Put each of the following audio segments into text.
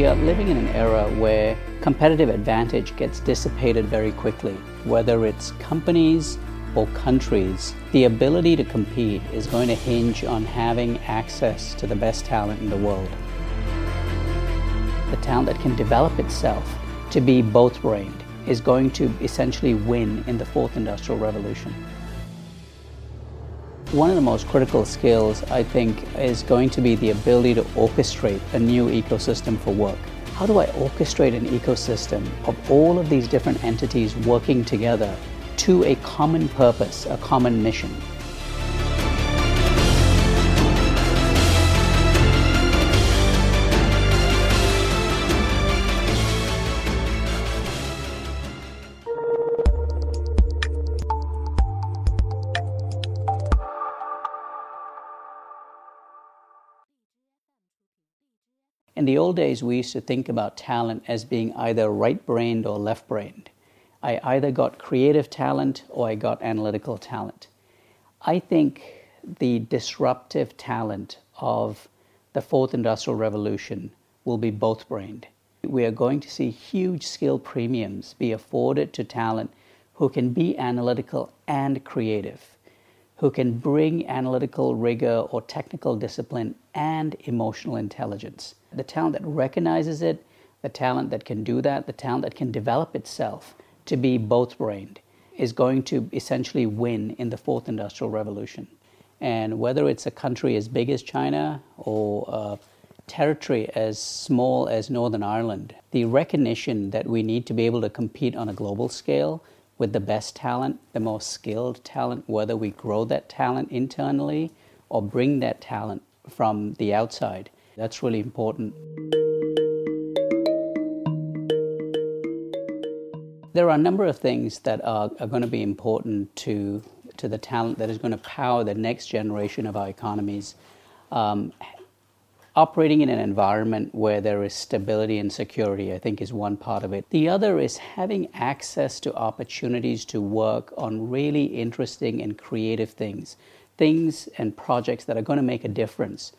We are living in an era where competitive advantage gets dissipated very quickly. Whether it's companies or countries, the ability to compete is going to hinge on having access to the best talent in the world. The talent that can develop itself to be both brained is going to essentially win in the fourth industrial revolution. One of the most critical skills, I think, is going to be the ability to orchestrate a new ecosystem for work. How do I orchestrate an ecosystem of all of these different entities working together to a common purpose, a common mission? In the old days, we used to think about talent as being either right brained or left brained. I either got creative talent or I got analytical talent. I think the disruptive talent of the fourth industrial revolution will be both brained. We are going to see huge skill premiums be afforded to talent who can be analytical and creative who can bring analytical rigor or technical discipline and emotional intelligence. The talent that recognizes it, the talent that can do that, the talent that can develop itself to be both brained is going to essentially win in the fourth industrial revolution. And whether it's a country as big as China or a territory as small as Northern Ireland, the recognition that we need to be able to compete on a global scale with the best talent, the most skilled talent, whether we grow that talent internally or bring that talent from the outside. That's really important. There are a number of things that are, are going to be important to, to the talent that is going to power the next generation of our economies. Um, operating in an environment where there is stability and security, I think, is one part of it. The other is having access to opportunities to work on really interesting and creative things, things and projects that are going to make a difference,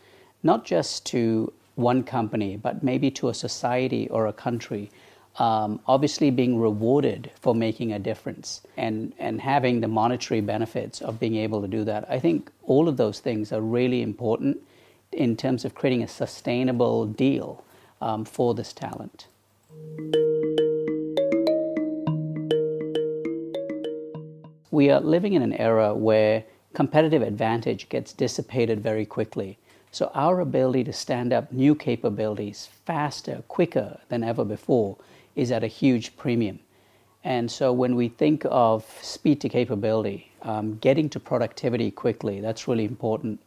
not just to one company, but maybe to a society or a country. Um, obviously, being rewarded for making a difference and, and having the monetary benefits of being able to do that. I think all of those things are really important in terms of creating a sustainable deal um, for this talent. We are living in an era where competitive advantage gets dissipated very quickly. So, our ability to stand up new capabilities faster, quicker than ever before is at a huge premium. And so, when we think of speed to capability, um, getting to productivity quickly, that's really important.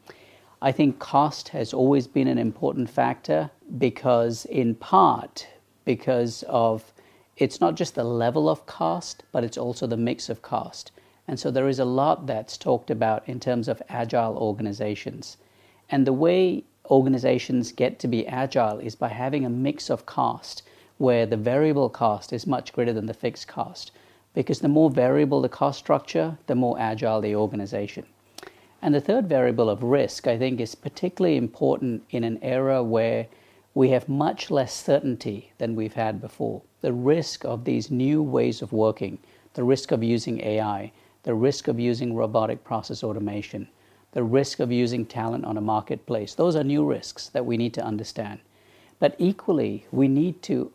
I think cost has always been an important factor because, in part, because of it's not just the level of cost, but it's also the mix of cost. And so there is a lot that's talked about in terms of agile organizations. And the way organizations get to be agile is by having a mix of cost where the variable cost is much greater than the fixed cost. Because the more variable the cost structure, the more agile the organization. And the third variable of risk, I think, is particularly important in an era where we have much less certainty than we've had before. The risk of these new ways of working, the risk of using AI, the risk of using robotic process automation, the risk of using talent on a marketplace, those are new risks that we need to understand. But equally, we need to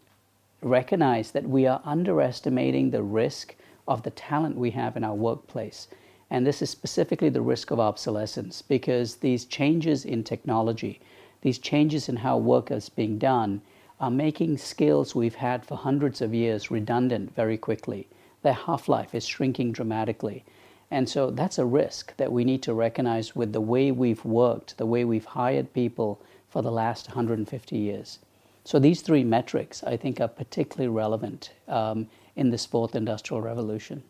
recognize that we are underestimating the risk of the talent we have in our workplace. And this is specifically the risk of obsolescence because these changes in technology, these changes in how work is being done, are making skills we've had for hundreds of years redundant very quickly. Their half life is shrinking dramatically. And so that's a risk that we need to recognize with the way we've worked, the way we've hired people for the last 150 years. So these three metrics, I think, are particularly relevant um, in this fourth industrial revolution.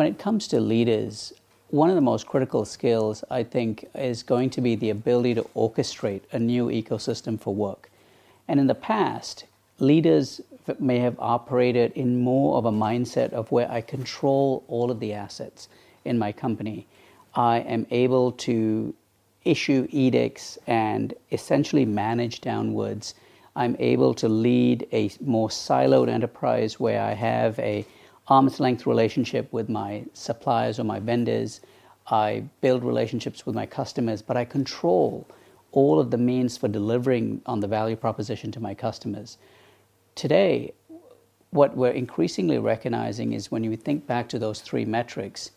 When it comes to leaders, one of the most critical skills, I think, is going to be the ability to orchestrate a new ecosystem for work. And in the past, leaders may have operated in more of a mindset of where I control all of the assets in my company. I am able to issue edicts and essentially manage downwards. I'm able to lead a more siloed enterprise where I have a arm's length relationship with my suppliers or my vendors. I build relationships with my customers, but I control all of the means for delivering on the value proposition to my customers. Today, what we're increasingly recognizing is when you think back to those three metrics,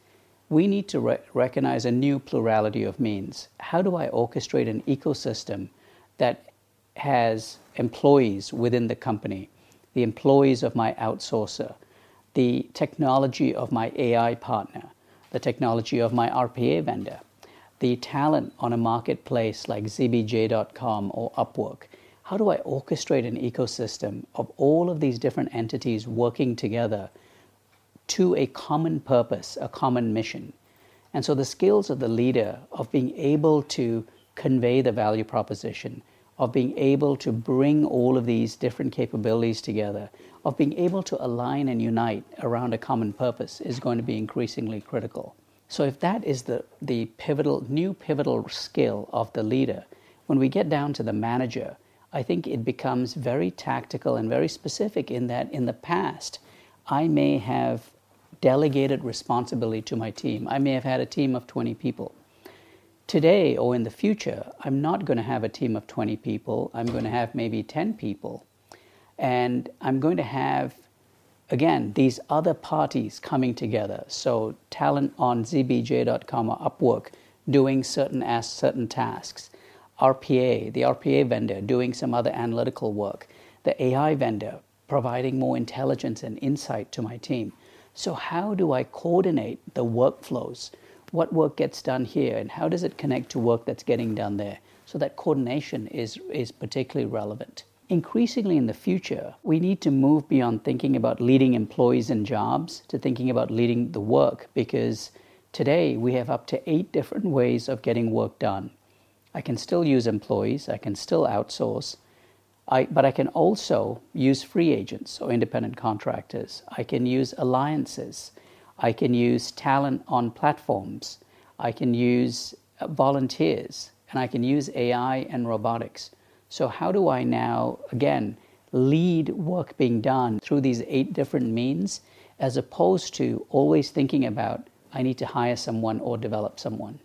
we need to re- recognize a new plurality of means. How do I orchestrate an ecosystem that has employees within the company, the employees of my outsourcer, the technology of my AI partner, the technology of my RPA vendor, the talent on a marketplace like ZBJ.com or Upwork? How do I orchestrate an ecosystem of all of these different entities working together to a common purpose, a common mission. And so the skills of the leader of being able to convey the value proposition, of being able to bring all of these different capabilities together, of being able to align and unite around a common purpose is going to be increasingly critical. So if that is the, the pivotal new pivotal skill of the leader, when we get down to the manager, I think it becomes very tactical and very specific in that in the past I may have delegated responsibility to my team. I may have had a team of 20 people. Today or in the future, I'm not going to have a team of 20 people. I'm going to have maybe 10 people. And I'm going to have, again, these other parties coming together. So, talent on zbj.com or Upwork doing certain, as certain tasks. RPA, the RPA vendor doing some other analytical work. The AI vendor providing more intelligence and insight to my team. So, how do I coordinate the workflows? What work gets done here, and how does it connect to work that's getting done there? So, that coordination is, is particularly relevant. Increasingly in the future, we need to move beyond thinking about leading employees and jobs to thinking about leading the work because today we have up to eight different ways of getting work done. I can still use employees, I can still outsource, I, but I can also use free agents or independent contractors. I can use alliances. I can use talent on platforms. I can use uh, volunteers. And I can use AI and robotics. So, how do I now, again, lead work being done through these eight different means as opposed to always thinking about I need to hire someone or develop someone?